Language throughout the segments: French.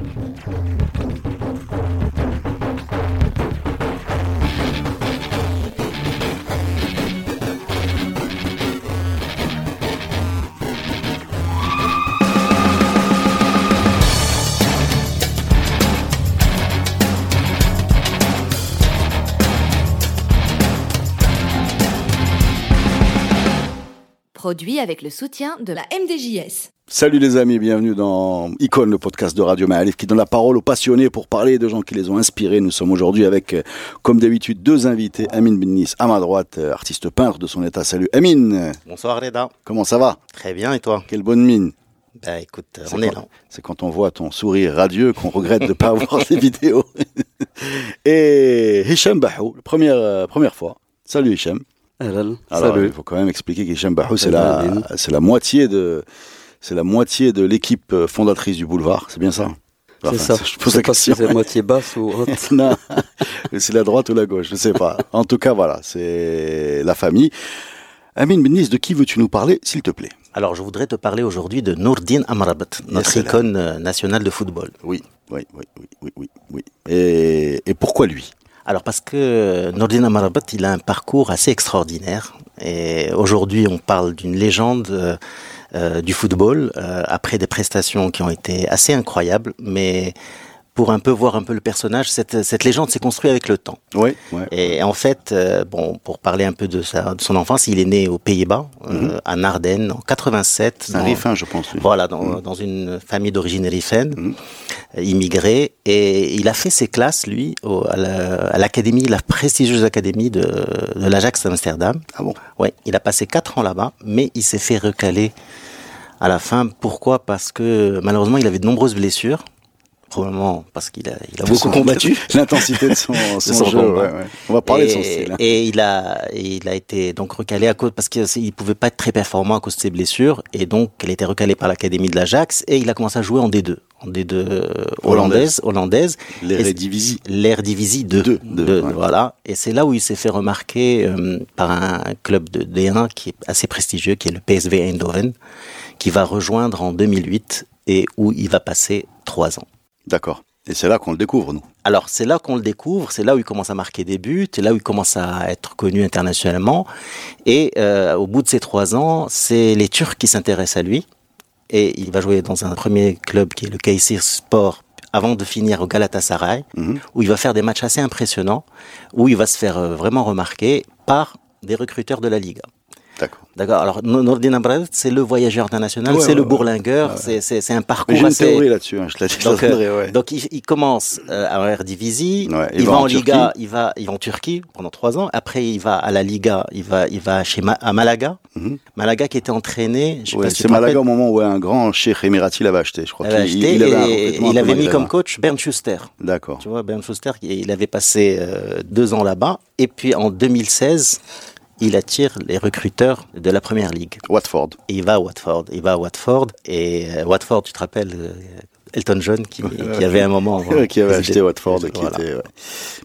Thank you. Produit avec le soutien de la MDJS. Salut les amis, bienvenue dans Icône, le podcast de Radio Maalif qui donne la parole aux passionnés pour parler de gens qui les ont inspirés. Nous sommes aujourd'hui avec, euh, comme d'habitude, deux invités. Amin Bennis, à ma droite, euh, artiste peintre de son état. Salut Amin. Bonsoir Reda. Comment ça va? Très bien, et toi? Quelle bonne mine. Bah écoute, on est là. C'est quand on voit ton sourire radieux qu'on regrette de ne pas avoir ces vidéos. et Hicham Bahou, première, euh, première fois. Salut Hicham. Alors, Alors, il faut quand même expliquer qu'Hicham Bahou, c'est la, c'est la moitié de, c'est la moitié de l'équipe euh, fondatrice du boulevard, c'est bien ça? C'est ça. Je pose la question. C'est moitié basse ou haute. non, c'est la droite ou la gauche, je sais pas. En tout cas, voilà, c'est la famille. Amin Benis, de qui veux-tu nous parler, s'il te plaît? Alors, je voudrais te parler aujourd'hui de Nourdine Amrabat, notre icône euh, nationale de football. Oui, oui, oui, oui, oui, oui, oui. Et, et pourquoi lui? Alors, parce que Nourdine Amrabat, il a un parcours assez extraordinaire. Et aujourd'hui, on parle d'une légende euh, euh, du football, euh, après des prestations qui ont été assez incroyables. Mais pour un peu voir un peu le personnage, cette, cette légende s'est construite avec le temps. Oui, ouais. Et en fait, euh, bon, pour parler un peu de, sa, de son enfance, il est né aux Pays-Bas, euh, à Ardennes, en 87. C'est un riffin, je pense. Voilà, dans, dans une famille d'origine rifaine, Mhm. euh, immigrée, et il a fait ses classes, lui, au- à la- à l'académie, la prestigieuse académie de, de l'Ajax d'Amsterdam. Ah bon? Ouais, il a passé quatre ans là-bas, mais il s'est fait recaler à la fin. Pourquoi? Parce que malheureusement, il avait de nombreuses blessures. Probablement parce qu'il a, il a De beaucoup son- combattu. L'intensité de son, son, son jeu. combat. ouais, ouais. On va parler et, de son style. hein. Et il a, il a été donc recalé à cause parce qu'il pouvait pas être très performant à cause de ses blessures et donc il a été recalé par l'académie de l'Ajax et il a commencé à jouer en D2, en D2 euh, hollandaise, hollandaise. L'Eredivisie. L'Eredivisie 2. Deux, Deux, deux, ouais. Voilà. Et c'est là où il s'est fait remarquer euh, par un club de D1 qui est assez prestigieux, qui est le PSV Eindhoven, qui va rejoindre en 2008 et où il va passer trois ans. D'accord. Et c'est là qu'on le découvre, nous. Alors c'est là qu'on le découvre, c'est là où il commence à marquer des buts, c'est là où il commence à être connu internationalement. Et euh, au bout de ces trois ans, c'est les Turcs qui s'intéressent à lui. Et il va jouer dans un premier club qui est le Kayseri Sport avant de finir au Galatasaray, Mhm. où il va faire des matchs assez impressionnants, où il va se faire euh, vraiment remarquer par des recruteurs de la Liga. D'accord. D'accord. Alors Nordin c'est le voyageur international, Ouais, c'est ouais, le bourlingueur, Ouais. c'est un parcours j'ai une assez. théorie là-dessus, hein, je te la Donc, euh, donc il, il commence euh, à Eredivisie, il, va, en, Liga, il va, il va en Turquie pendant trois ans. Après, il va à la Liga, il va, il va chez Ma- à Malaga. Mhm. Malaga qui était entraîné. Je sais pas si c'est Malaga au moment où un grand cheikh émirati l'avait acheté, je crois. acheté il, avait il mis comme coach Bernd Schuster. D'accord. Tu vois, Bernd Schuster, il avait passé euh, deux ans là-bas. Et puis en 2016, il attire les recruteurs de la première ligue. Watford. Et il va à Watford. Il va à Watford. Et euh, Watford, tu te rappelles, euh, Elton John, qui, qui avait un moment. qui avait acheté Watford et qui Voilà. était. ouais.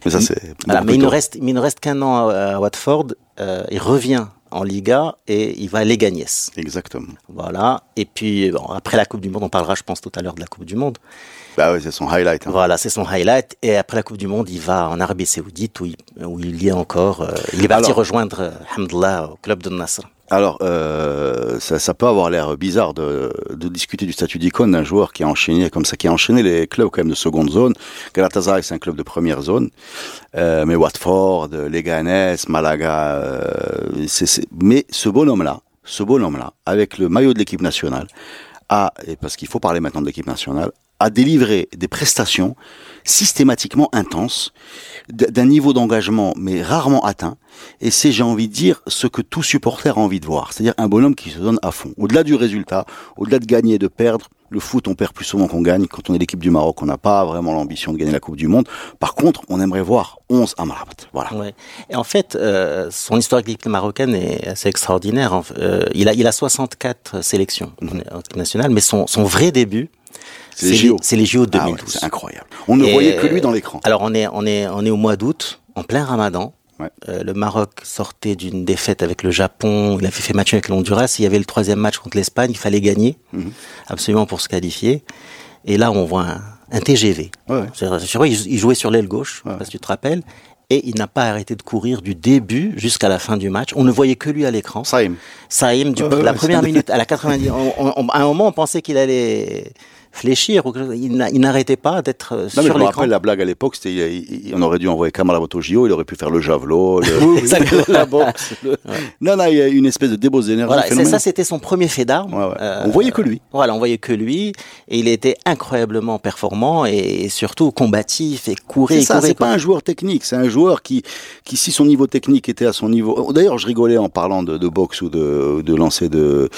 Mais ça, c'est. Voilà, mais il ne reste, mais il ne reste qu'un an à, à Watford. Euh, il revient en Liga et il va à Leganés. Exactement. Voilà. Et puis bon, après la Coupe du Monde, on parlera, je pense, tout à l'heure de la Coupe du Monde. Bah oui, c'est son highlight. hein. Voilà, c'est son highlight. Et après la Coupe du Monde, il va en Arabie Saoudite où il, où il y est encore. euh, il est parti Alors- rejoindre, euh, alhamdoulilah, au club de Nasr. Alors, euh, ça, ça peut avoir l'air bizarre de, de discuter du statut d'icône d'un joueur qui a enchaîné comme ça, qui a enchaîné les clubs quand même de seconde zone. Galatasaray, c'est un club de première zone, Euh, mais Watford, Leganés, Malaga, mais ce bonhomme-là, ce bonhomme-là, avec le maillot de l'équipe nationale, a, et parce qu'il faut parler maintenant de l'équipe nationale, a délivré des prestations systématiquement intenses, d'un niveau d'engagement mais rarement atteint. Et c'est, j'ai envie de dire, ce que tout supporter a envie de voir. C'est-à-dire un bonhomme qui se donne à fond. Au-delà du résultat, au-delà de gagner et de perdre, le foot, on perd plus souvent qu'on gagne. Quand on est l'équipe du Maroc, on n'a pas vraiment l'ambition de gagner la Coupe du Monde. Par contre, on aimerait voir 11 Amrabat. Voilà. Ouais. Et en fait, euh, son histoire avec l'équipe marocaine est assez extraordinaire. Fait, euh, il, a, il a 64 sélections en équipe nationale, mais son, son vrai début, C'est les JO. c'est les JO de Ah ouais, 2012. c'est incroyable. On ne Et, voyait que lui dans l'écran. Alors on est, on est, on est au mois d'août, en plein Ramadan. Ouais. Euh, le Maroc sortait d'une défaite avec le Japon. Il avait fait match avec l'Honduras. Il y avait le troisième match contre l'Espagne. Il fallait gagner Mhm. absolument pour se qualifier. Et là, on voit un, un TGV. Ouais. il jouait sur l'aile gauche, ouais. parce que tu te rappelles et il n'a pas arrêté de courir du début jusqu'à la fin du match. On ne voyait que lui à l'écran. Saïm. Saïm, du, la première minute à la 90. à un moment, on pensait qu'il allait fléchir. Il n'arrêtait pas d'être euh, sur l'écran. Je me rappelle la blague à l'époque, c'était on aurait dû envoyer Kamala au JO, il aurait pu faire le javelot, le, la boxe. Le... Ouais. Non, non, il y a une espèce de débauche d'énergie. Voilà, ça, c'était son premier fait d'armes. Ouais, ouais. euh, on voyait que lui. Voilà, on voyait que lui, et il était incroyablement performant et surtout combatif et courait. C'est ça, c'est pas un joueur technique, c'est un joueur qui, qui, si son niveau technique était à son niveau. D'ailleurs, je rigolais en parlant de, de boxe ou de, de lancer de.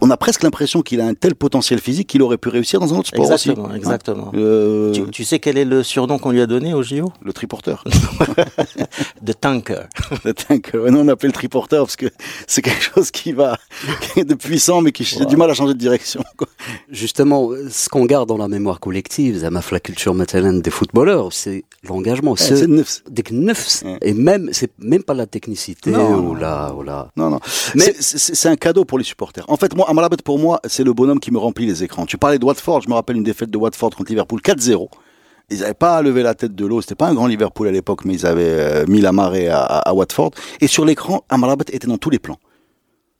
On a presque l'impression qu'il a un tel potentiel physique qu'il aurait pu réussir dans un autre sport exactement, aussi. Exactement. Euh... Tu, tu, sais quel est le surnom qu'on lui a donné au JO Le triporteur. The Tanker. The Tanker. Ouais, non, on appelle le triporteur parce que c'est quelque chose qui va qui est de puissant mais qui a du mal à changer de direction. Quoi. Justement, ce qu'on garde dans la mémoire collective, ça m'a fait la culture matérielle des footballeurs, c'est l'engagement. C'est neuf. Des neuf. Ouais. Et même, c'est même pas la technicité non, ou la, ou la. Non, non. Mais c'est un cadeau pour les supporters. En fait, moi, Amrabat, pour moi, c'est le bonhomme qui me remplit les écrans. Tu parlais de Watford, je me rappelle une défaite de Watford contre Liverpool 4-0. Ils n'avaient pas levé la tête de l'eau. C'était pas un grand Liverpool à l'époque, mais ils avaient euh, mis la marée à, à, à, Watford. Et sur l'écran, Amrabat était dans tous les plans.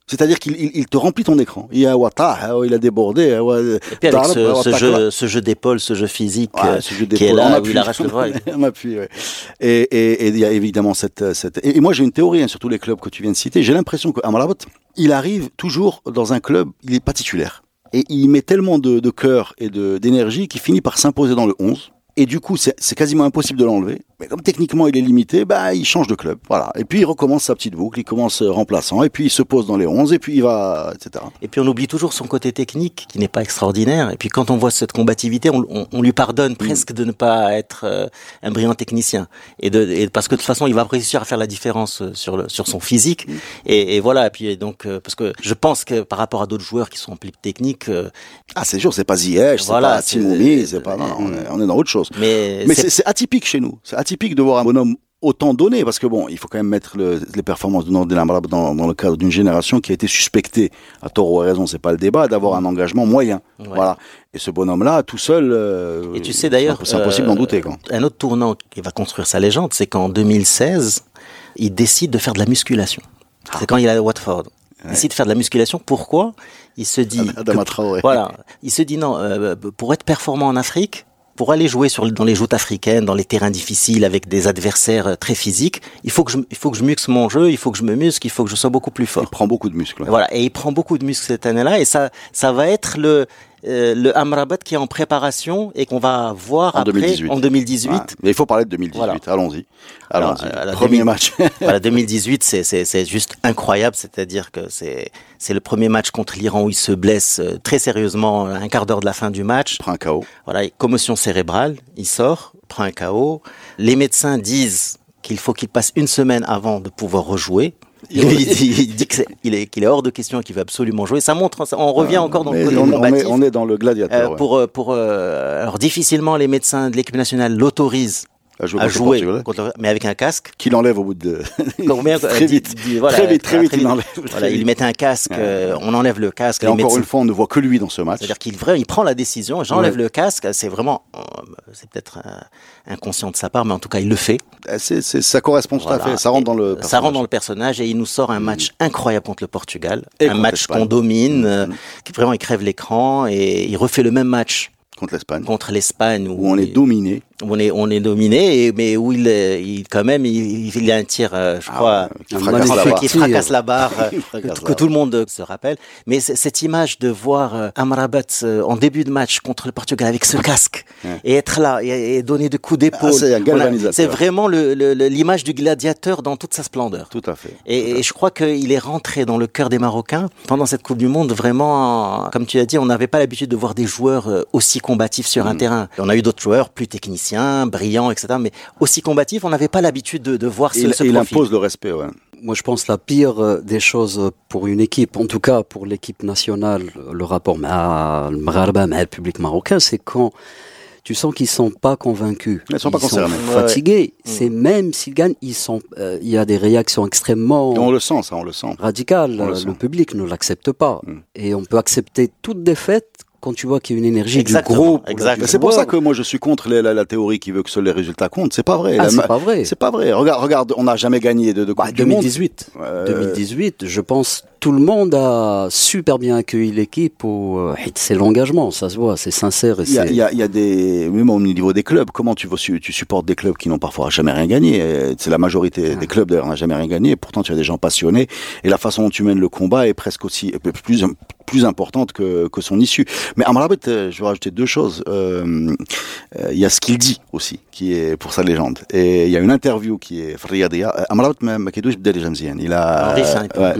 C'est-à-dire qu'il il, il te remplit ton écran. Il y a Wata, il a débordé. Et puis avec ce, ce jeu, ce jeu d'épaule, ce jeu physique ouais, ce jeu qui est là, on où il arrache le bras. on appuie, ouais. Et, et, et, il y a évidemment cette... cette... Et, moi j'ai une théorie hein, sur tous les clubs que tu viens de citer. J'ai l'impression qu'Amrabat, il arrive toujours dans un club, il n'est pas titulaire. Et il met tellement de, de cœur et d'énergie qu'il finit par s'imposer dans le 11. Et du coup, c'est quasiment impossible de l'enlever. Mais comme techniquement il est limité, bah il change de club, voilà. Et puis il recommence sa petite boucle, il commence remplaçant, et puis il se pose dans les 11, et puis il va, etc. Et puis on oublie toujours son côté technique, qui n'est pas extraordinaire. Et puis quand on voit cette combativité, on, on, on lui pardonne presque mmh. de ne pas être euh, un brillant technicien, et, de, et parce que de toute façon il va réussir à faire la différence sur le sur son physique. Mmh. Et, et, voilà. Et puis donc euh, parce que je pense que par rapport à d'autres joueurs qui sont plus techniques, euh, ah c'est sûr, c'est pas Ziyech, c'est voilà, pas Timoumi, c'est pas, non, on, est, on est dans autre chose. Mais, Mais c'est atypique chez nous. C'est atypique de voir un bonhomme autant donné, parce que bon, il faut quand même mettre le, les performances de Nordin Amrabat dans, dans, le cadre d'une génération qui a été suspectée, à tort ou à raison, c'est pas le débat, d'avoir un engagement moyen. Ouais. Voilà. Et ce bonhomme-là, tout seul, euh, et tu sais d'ailleurs, c'est impossible euh, d'en douter. Quoi. Un autre tournant qui va construire sa légende, c'est qu'en 2016, il décide de faire de la musculation. Ah. C'est quand il est à Watford. Il décide de faire de la musculation. Pourquoi? Il se dit, que, voilà, il se dit non, euh, pour être performant en Afrique, pour aller jouer sur, dans les joutes africaines, dans les terrains difficiles, avec des adversaires très physiques, il faut que je, il faut que je muscle mon jeu, il faut que je me muscle, il faut que je sois beaucoup plus fort. Il prend beaucoup de muscles. Ouais. Voilà, et il prend beaucoup de muscles cette année-là, et ça, ça va être le, euh, le Amrabat qui est en préparation et qu'on va voir en après 2018. en 2018. Ouais. Mais il faut parler de 2018. Voilà. Allons-y. Allons-y. Premier 2000... match. voilà, 2018, c'est c'est juste incroyable. C'est-à-dire que c'est c'est le premier match contre l'Iran où il se blesse euh, très sérieusement un quart d'heure de la fin du match. Prend un KO. Voilà, commotion cérébrale. Il sort, prend un KO. Les médecins disent qu'il faut qu'il passe une semaine avant de pouvoir rejouer. Il, il, il dit qu'il est, qu est, hors de question et qu'il veut absolument jouer. Ça montre, on revient encore dans le on, on, est, on est dans le gladiateur. Euh. Pour, pour, euh, alors difficilement les médecins de l'équipe nationale l'autorisent à jouer, à jouer contre, mais avec un casque. Qu'il enlève au bout de Combien, très, vite. Dit, voilà, très vite, très vite, très il enlève. Voilà, il mettait un casque, ouais. euh, on enlève le casque. Et encore médecins, une fois, on ne voit que lui dans ce match. C'est-à-dire qu'il il prend la décision, j'enlève ouais. le casque, c'est vraiment, c'est peut-être inconscient de sa part, mais en tout cas, il le fait. C est, c est, ça correspond tout voilà. à fait, ça rentre dans le personnage. Ça rentre dans le personnage et il nous sort un match mmh. incroyable contre le Portugal. Et un match qu'on domine, mmh. qui vraiment, il crève l'écran et il refait le même match contre l'Espagne. Contre l'Espagne où, où, on est dominé. On est on est dominé, mais où il, il quand même il, il a un tir, euh, je crois, ah, qui fracasse, la qui fracasse la barre, que, tout le monde se rappelle. Mais cette image de voir euh, Amrabat euh, en début de match contre le Portugal avec ce casque. Et être là et, et donner des coups d'épaule, ah, c'est vraiment l'image du gladiateur dans toute sa splendeur. Tout à fait. Et, tout à fait. et je crois qu'il est rentré dans le cœur des Marocains pendant cette Coupe du Monde. Vraiment, comme tu as dit, on n'avait pas l'habitude de voir des joueurs aussi combatifs sur mmh. un terrain. On a eu d'autres joueurs plus techniciens, brillants, etc. Mais aussi combatifs, on n'avait pas l'habitude de, de, voir ce, il, ce il profil. impose le respect, ouais. Moi, je pense la pire euh, des choses pour une équipe, en tout cas pour l'équipe nationale, le rapport à le public marocain, c'est quand tu sens qu'ils sont pas convaincus. Ils sont pas ils concernés. Sont fatigués. Ouais. C'est même s'ils gagnent, ils sont. Euh, il y a des réactions extrêmement. Et on le sent, ça, on le sent. Radicales. On le, public ne l'accepte pas. Mm. Et on peut accepter toute défaite quand tu vois qu'il y a une énergie du groupe. Exactement. C'est pour ça que moi je suis contre la, théorie qui veut que seuls les résultats comptent. C'est pas vrai. Ah, c'est pas vrai. C'est pas vrai. Regarde, regarde, on n'a jamais gagné de, de bah, 2018. 2018, je pense tout le monde a super bien accueilli l'équipe. Euh, c'est l'engagement, ça se voit, c'est sincère. Il y, y, a des, même au niveau des clubs, comment tu, tu supportes des clubs qui n'ont parfois jamais rien gagné? C'est la majorité ah. des clubs d'ailleurs n'a jamais rien gagné. Pourtant, tu as des gens passionnés et la façon dont tu mènes le combat est presque aussi plus plus importante que, que son issue. Mais Amrabat, euh, je vais rajouter deux choses. Euh, il y a ce qu'il dit aussi, qui est pour sa légende. Et il y a une interview qui est Amrabat il a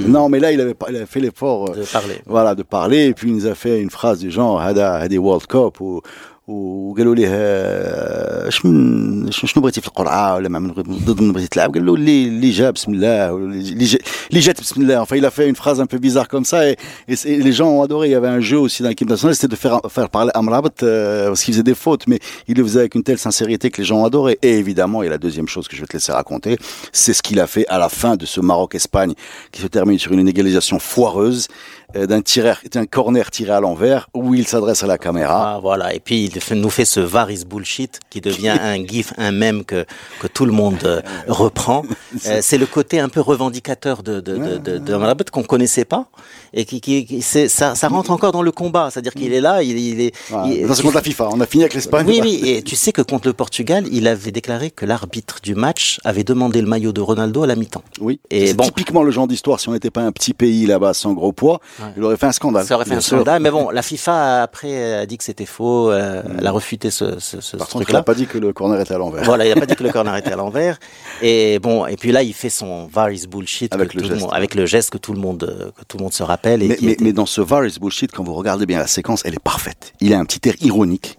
non mais là il avait il a fait l'effort euh, de parler. Voilà, de parler. Et puis il nous a fait une phrase du genre Hada, Hadi World Cup ou وقالوا ليه شنو شنو بغيتي في القرعه ولا ما ضد من بغيتي تلعب قال له اللي اللي جا بسم الله اللي جات بسم الله enfin il a fait une phrase un peu bizarre comme ça et, et, et les gens ont adoré il y avait un jeu aussi dans l'équipe nationale c'était de faire faire parler Amrabat euh, parce qu'il faisait des fautes mais il le faisait avec une telle sincérité que les gens ont adoré et évidemment et la deuxième chose que je vais te laisser raconter c'est ce qu'il a fait à la fin de ce Maroc Espagne qui se termine sur une égalisation foireuse euh, d'un tireur, d'un corner tiré à l'envers où il s'adresse à la caméra. Ah, voilà. Et puis il nous fait ce varis bullshit qui devient un gif, un mème que que tout le monde euh, reprend. Euh, c'est le côté un peu revendicateur de de de, de, de qu'on connaissait pas et qui, qui, c'est ça, ça rentre encore dans le combat. C'est-à-dire qu'il est là, il, il est. c'est contre la FIFA. On a fini avec l'Espagne. Oui, oui. Et tu sais que contre le Portugal, il avait déclaré que l'arbitre du match avait demandé le maillot de Ronaldo à la mi-temps. Oui. Et bon, typiquement le genre d'histoire. Si on n'était pas un petit pays là-bas sans gros poids, il aurait fait un scandale. Ça aurait fait un scandale. Mais bon, la FIFA après a dit que c'était faux. Euh, mm. Elle a refuté ce, ce, ce Par contre, il n'a pas dit que le corner était à l'envers. Voilà, il n'a pas dit que le corner était à l'envers. Et bon, et puis là, il fait son various bullshit avec, le, geste. avec le geste que tout le monde que tout le monde se rappelle. Et mais, mais, dans ce Varys bullshit, quand vous regardez bien la séquence, elle est parfaite. Il a un petit air ironique.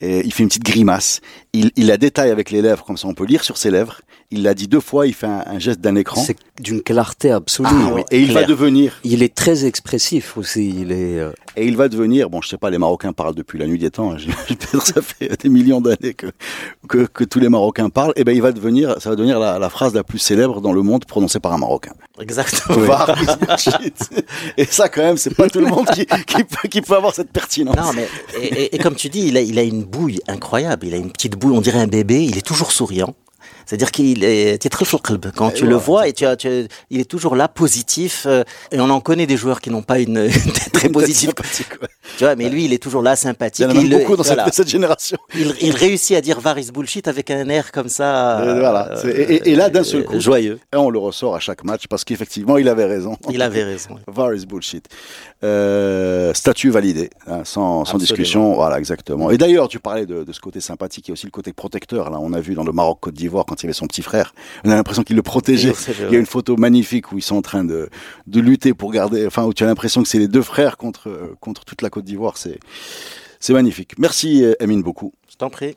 Et il fait une petite grimace. Il, il la détaille avec les lèvres, comme ça on peut lire sur ses lèvres. Il l'a dit deux fois, il fait un, geste d'un écran. C'est d'une clarté absolue. Ah et il va devenir. Il est très expressif aussi. Il est. Euh, et il va devenir. Bon, je sais pas, les Marocains parlent depuis la nuit des temps. Hein. Ça fait des millions d'années que, que, que tous les Marocains parlent. Et eh ben, il va devenir, ça va devenir la, la, phrase la plus célèbre dans le monde prononcée par un Marocain. Exactement. et ça, quand même, c'est pas tout le monde qui, qui, peut, qui peut avoir cette pertinence. Non, mais et, et, comme tu dis, il a, il a une bouille incroyable. Il a une petite bouille, on dirait un bébé. Il est toujours souriant. C'est-à-dire qu'il est, très quand tu le vois et tu, as, tu il est toujours là, positif. Euh, et on en connaît des joueurs qui n'ont pas une, très positive. Tu vois, mais lui, il est toujours là, sympathique. Il y en a beaucoup dans cette, génération. Il, il, réussit à dire Varis bullshit avec un air comme ça. Et, voilà. Euh, et, là, d'un seul coup, joyeux. Et on le ressort à chaque match parce qu'effectivement, il avait raison. Il avait raison. Varis bullshit. Euh, statut validé, hein, sans, sans discussion. Voilà, exactement. Et d'ailleurs, tu parlais de, de, ce côté sympathique et aussi le côté protecteur. Là, on a vu dans le Maroc Côte d'Ivoire quand il y avait son petit frère, on a l'impression qu'il le protégeait. Il y a une photo magnifique où ils sont en train de, de lutter pour garder, enfin où tu as l'impression que c'est les deux frères contre contre toute la Côte d'Ivoire. C'est c'est magnifique. Merci Emine beaucoup. Je t'en prie.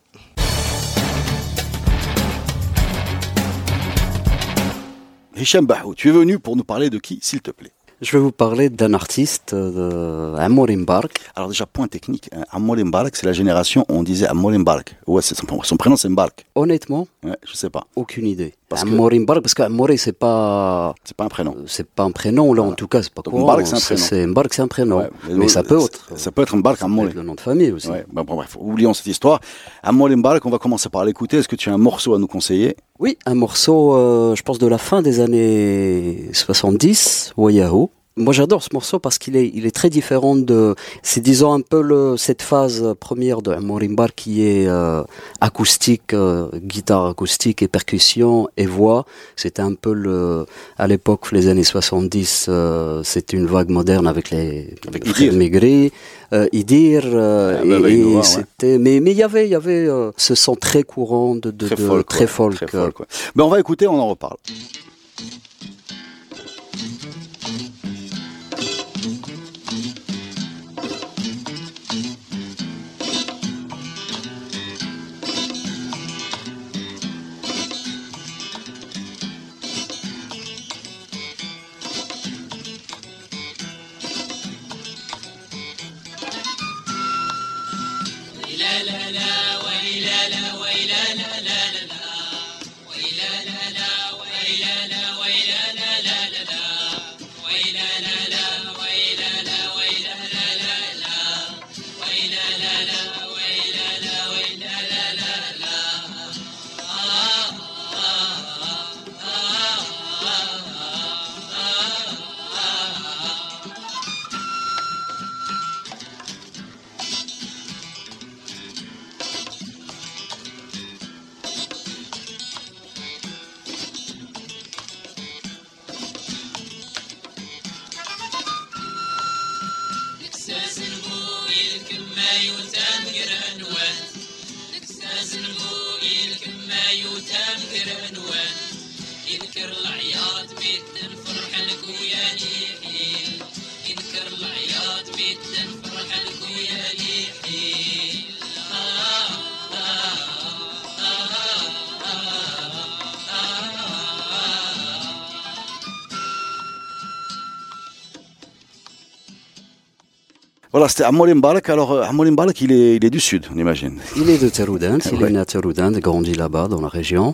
Hicham Bahou, tu es venu pour nous parler de qui, s'il te plaît? Je vais vous parler d'un artiste, de Amorim Bark. Alors déjà, point technique, hein, Amorim Bark, c'est la génération où on disait Amorim Bark. Ouais, son, son prénom c'est Mbark. Honnêtement ouais, Je sais pas. Aucune idée. Parce Amorim Bark, parce qu'Amorim c'est pas... C'est pas un prénom. C'est pas un prénom, là en tout cas, c'est pas quoi. C'est un prénom. C'est un prénom. mais, ça peut être. Ça peut être Mbark Amorim. le nom de famille aussi. Ouais, bon, bref, oublions cette histoire. Amorim Bark, on va commencer par l'écouter. Est-ce que tu as un morceau à nous conseiller? Oui, un morceau, euh, je pense de la fin des années 70, Wayahoo. Moi, j'adore ce morceau parce qu'il est, il est très différent de, c'est disons un peu le, cette phase première de Morimbar qui est euh, acoustique, euh, guitare acoustique et percussion et voix. C'était un peu le, à l'époque, les années 70, euh, c'était une vague moderne avec les, avec Idir. Maigri, euh, Idir, euh, ah, bah, et, bah, c'était, mais, mais il y avait, il y avait ce son très courant de, de, très, de, folk, très folk. Très folk ben, on va écouter, on en reparle. Voilà, c'était Amolim Balak. Alors, euh, Amolim Balak, il est, il est du sud, on imagine. Il est de Teroudant, il est né à Teroudant, grandi là-bas, dans la région.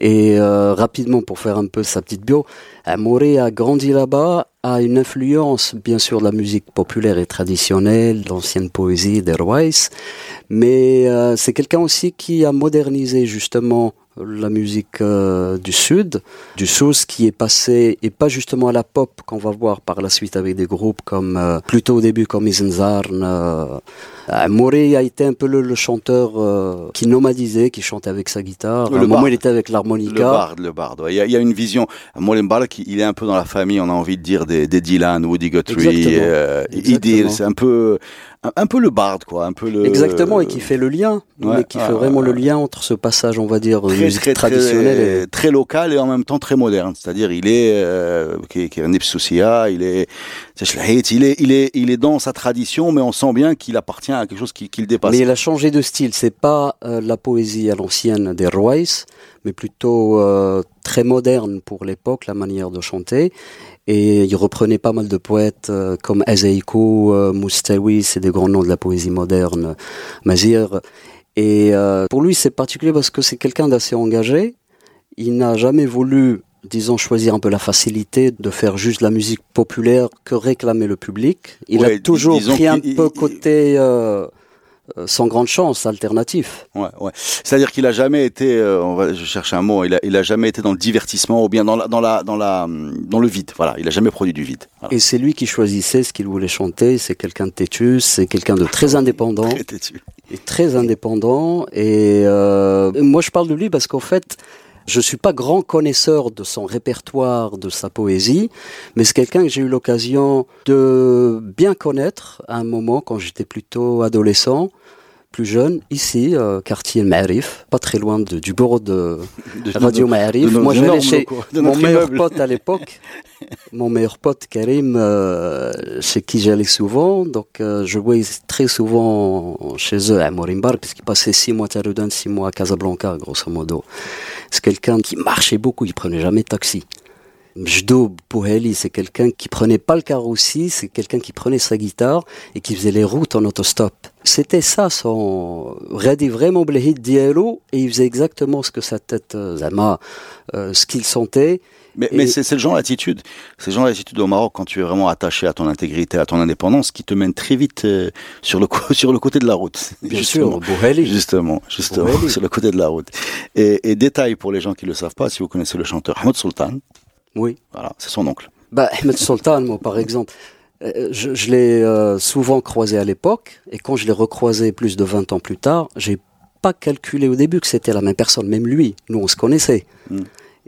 Et euh, rapidement, pour faire un peu sa petite bio, Amoré a grandi là-bas, a une influence, bien sûr, de la musique populaire et traditionnelle, l'ancienne poésie d'Airways, mais euh, c'est quelqu'un aussi qui a modernisé justement la musique euh, du sud, du sous qui est passé et pas justement à la pop qu'on va voir par la suite avec des groupes comme euh, plutôt au début comme Isenzarn. Euh, Moré a été un peu le, chanteur euh, qui nomadisait, qui chantait avec sa guitare. Le à un moment, il était avec l'harmonica. Le bard, le bard. Il y, a, il y a une vision. Moré qui il est un peu dans la famille, on a envie de dire des, des Dylan, Woody Guthrie, euh, c'est un peu un, peu le bard quoi un peu le exactement et qui fait le lien mais qui fait vraiment le lien entre ce passage on va dire très, musique très, traditionnelle très, et... très local et en même temps très moderne. C'est-à-dire il est euh, qui, qui est un il est il est il est il est dans sa tradition mais on sent bien qu'il appartient à quelque chose qui, qui le dépasse. Mais il a changé de style. C'est pas euh, la poésie à l'ancienne des Royce mais plutôt euh, très moderne pour l'époque la manière de chanter et il reprenait pas mal de poètes euh, comme Ezeiko, euh, Moustawi, c'est des grands noms de la poésie moderne, Mazir. Et euh, pour lui, c'est particulier parce que c'est quelqu'un d'assez engagé. Il n'a jamais voulu, disons, choisir un peu la facilité de faire juste la musique populaire que réclamait le public. Il a toujours pris un peu côté... Euh, sans grande chance, alternatif. Ouais, ouais. C'est-à-dire qu'il a jamais été, euh, on va, je cherche un mot, il a, il a jamais été dans le divertissement ou bien dans la, dans la, dans la, dans le vide. Voilà, il a jamais produit du vide. Et c'est lui qui choisissait ce qu'il voulait chanter. C'est quelqu'un de têtu, c'est quelqu'un de très indépendant. très têtu. Et très indépendant. Et euh, moi, je parle de lui parce qu'en fait, je suis pas grand connaisseur de son répertoire, de sa poésie, mais c'est quelqu'un que j'ai eu l'occasion de bien connaître à un moment quand j'étais plutôt adolescent plus jeune, ici, euh, quartier Ma'arif, pas très loin de, du bureau de, de Radio Ma'arif. Moi, j'allais chez mon meilleur pote à l'époque, mon meilleur pote Karim, euh, chez qui j'allais souvent. Donc, euh, je voyais très souvent chez eux à Morimbar, puisqu'il passait six mois à Taroudan, six mois à Casablanca, grosso modo. C'est quelqu'un qui marchait beaucoup, il prenait jamais de taxi. Jdo Bouheli, c'est quelqu'un qui prenait pas le carroussi, c'est quelqu'un qui prenait sa guitare et qui faisait les routes en autostop. C'était ça son Redi vraiment blehid dielo et il faisait exactement ce que sa tête euh, zama euh, ce qu'il sentait. Mais, mais c'est le genre d'attitude, c'est le genre d'attitude au Maroc quand tu es vraiment attaché à ton intégrité, à ton indépendance, qui te mène très vite euh, sur le sur le côté de la route. Bien justement, sûr, Bouheli. Justement, justement, sur le côté de la route. Et, et détail pour les gens qui le savent pas, si vous connaissez le chanteur Ahmed Sultan, oui. Voilà, c'est son oncle. Bah, Ahmed Sultan, moi, par exemple, euh, je, je l'ai euh, souvent croisé à l'époque, et quand je l'ai recroisé plus de 20 ans plus tard, j'ai pas calculé au début que c'était la même personne, même lui. Nous, on se connaissait. Mm.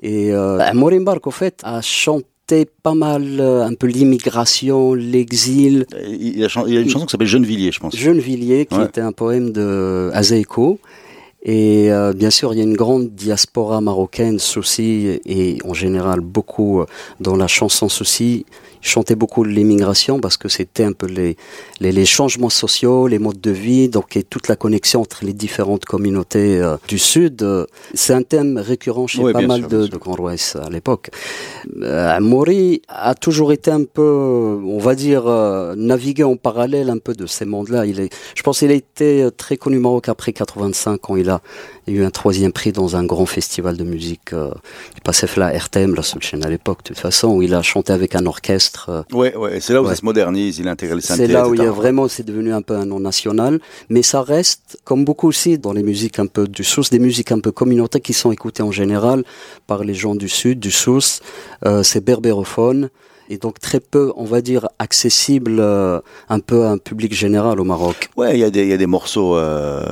Et euh, Bark, au fait, a chanté pas mal euh, un peu l'immigration, l'exil. Il, il, a, il, a une chanson qui s'appelle Gennevilliers, je pense. Gennevilliers, qui ouais. était un poème de Azeiko. Et euh, bien sûr, il y a une grande diaspora marocaine, souci, et en général beaucoup euh, dans la chanson souci chantait beaucoup l'immigration parce que c'était un peu les, les, les, changements sociaux, les modes de vie, donc et toute la connexion entre les différentes communautés euh, du Sud. Euh, c'est un thème récurrent chez oui, pas mal sûr, de, de Grand Ouest à l'époque. Euh, Mori a toujours été un peu, on va dire, navigué en parallèle un peu de ces mondes-là. Il est, je pense qu'il a été très connu au Maroc après 85 quand il a il y a eu un troisième prix dans un grand festival de musique. Euh, il passait là RTM, la seule chaîne à l'époque, de toute façon, où il a chanté avec un orchestre. Euh, ouais, ouais, c'est là où ouais. ça se modernise, il intègre les synthés. C'est là où il y a vraiment, c'est devenu un peu un nom national, mais ça reste, comme beaucoup aussi dans les musiques un peu du Sousse, des musiques un peu communautaires qui sont écoutées en général par les gens du Sud, du Sousse. Euh, c'est berbérophone et donc très peu, on va dire, accessible euh, un peu à un public général au Maroc. Ouais, il y, a des, y a des morceaux euh,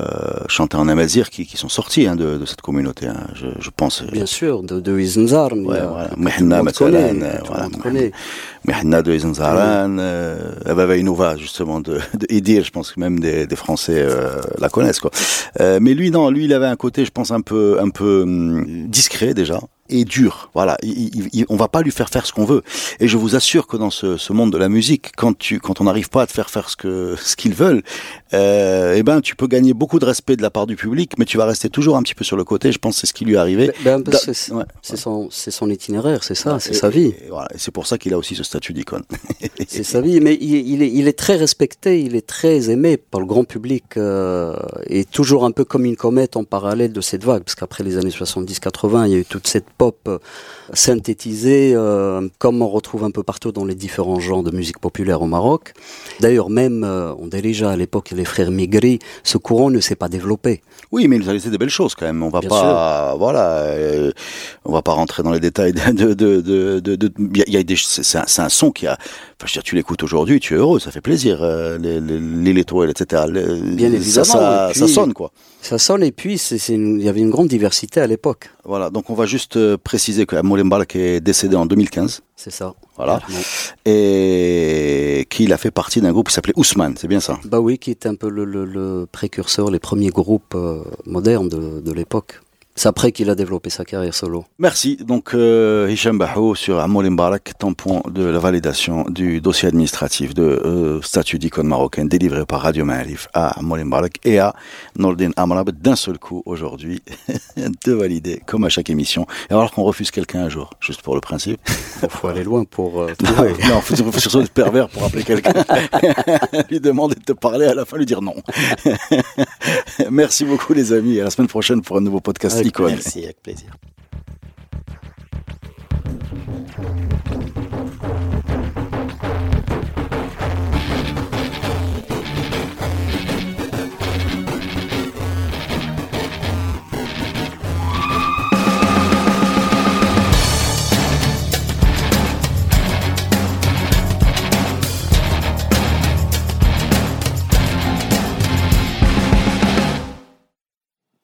chantés en amazir qui, qui sont sortis hein, de, de, cette communauté, hein, je, je, pense. Bien sûr, de, de Izenzar. Ouais, voilà. Mehna, voilà. Mehna de Izenzar, euh, Inova, justement, de, de Idir, je pense que même des, des Français euh, la connaissent. quoi. Euh, mais lui, non, lui, il avait un côté, je pense, un peu, un peu hum, discret déjà et dur. Voilà, il, il, on va pas lui faire faire ce qu'on veut. Et je vous assure que dans ce, ce, monde de la musique, quand tu, quand on n'arrive pas à te faire faire ce que, ce qu'ils veulent, euh, eh ben, tu peux gagner beaucoup de respect de la part du public, mais tu vas rester toujours un petit peu sur le côté. Je pense que c'est ce qui lui est arrivé. Ben, ben, c'est ouais, son, c'est son itinéraire, c'est ça, c'est sa vie. Et, voilà, c'est pour ça qu'il a aussi ce statut d'icône. c'est sa vie, mais il, il, est, il est très respecté, il est très aimé par le grand public euh, et toujours un peu comme une comète en parallèle de cette vague, parce qu'après les années 70-80, il y a eu toute cette pop synthétisée, euh, comme on retrouve un peu partout dans les différents genres de musique populaire au Maroc. D'ailleurs, même, euh, on déjà à l'époque les frères Migri, ce courant ne s'est pas développé. Oui, mais il nous a laissé des belles choses quand même. On va Bien pas, sûr. voilà, euh, on va pas rentrer dans les détails de, de, y a des, c'est un, un, son qui a, enfin, je veux dire, tu l'écoutes aujourd'hui, tu es heureux, ça fait plaisir, euh, les, les, les etc. Les, Bien évidemment. Ça, ça, puis, ça, sonne, quoi. Ça sonne, et puis, il y avait une grande diversité à l'époque. Voilà, donc on va juste préciser que Moulimbalk est décédé en 2015. C'est ça. Voilà. Et qu'il a fait partie d'un groupe qui s'appelait Ousmane, c'est bien ça? Bah oui, qui est un peu le, le, le précurseur, les premiers groupes euh, modernes de, de l'époque. C'est après qu'il a développé sa carrière solo. Merci. Donc, euh, Hicham Bahou sur Amoul Mbarak, tampon de la validation du dossier administratif de euh, statut d'icône marocaine délivré par Radio Ma'arif à Amoul Mbarak et à Nordin Amrab d'un seul coup aujourd'hui de valider, comme à chaque émission. Et alors qu'on refuse quelqu'un un jour, juste pour le principe. Il faut aller loin pour. Euh, non, non, faut, faut surtout être pervers pour appeler quelqu'un. lui demander de te parler, à la fin lui dire non. Merci beaucoup, les amis. À la semaine prochaine pour un nouveau podcast. Avec, icône. Merci, avec plaisir.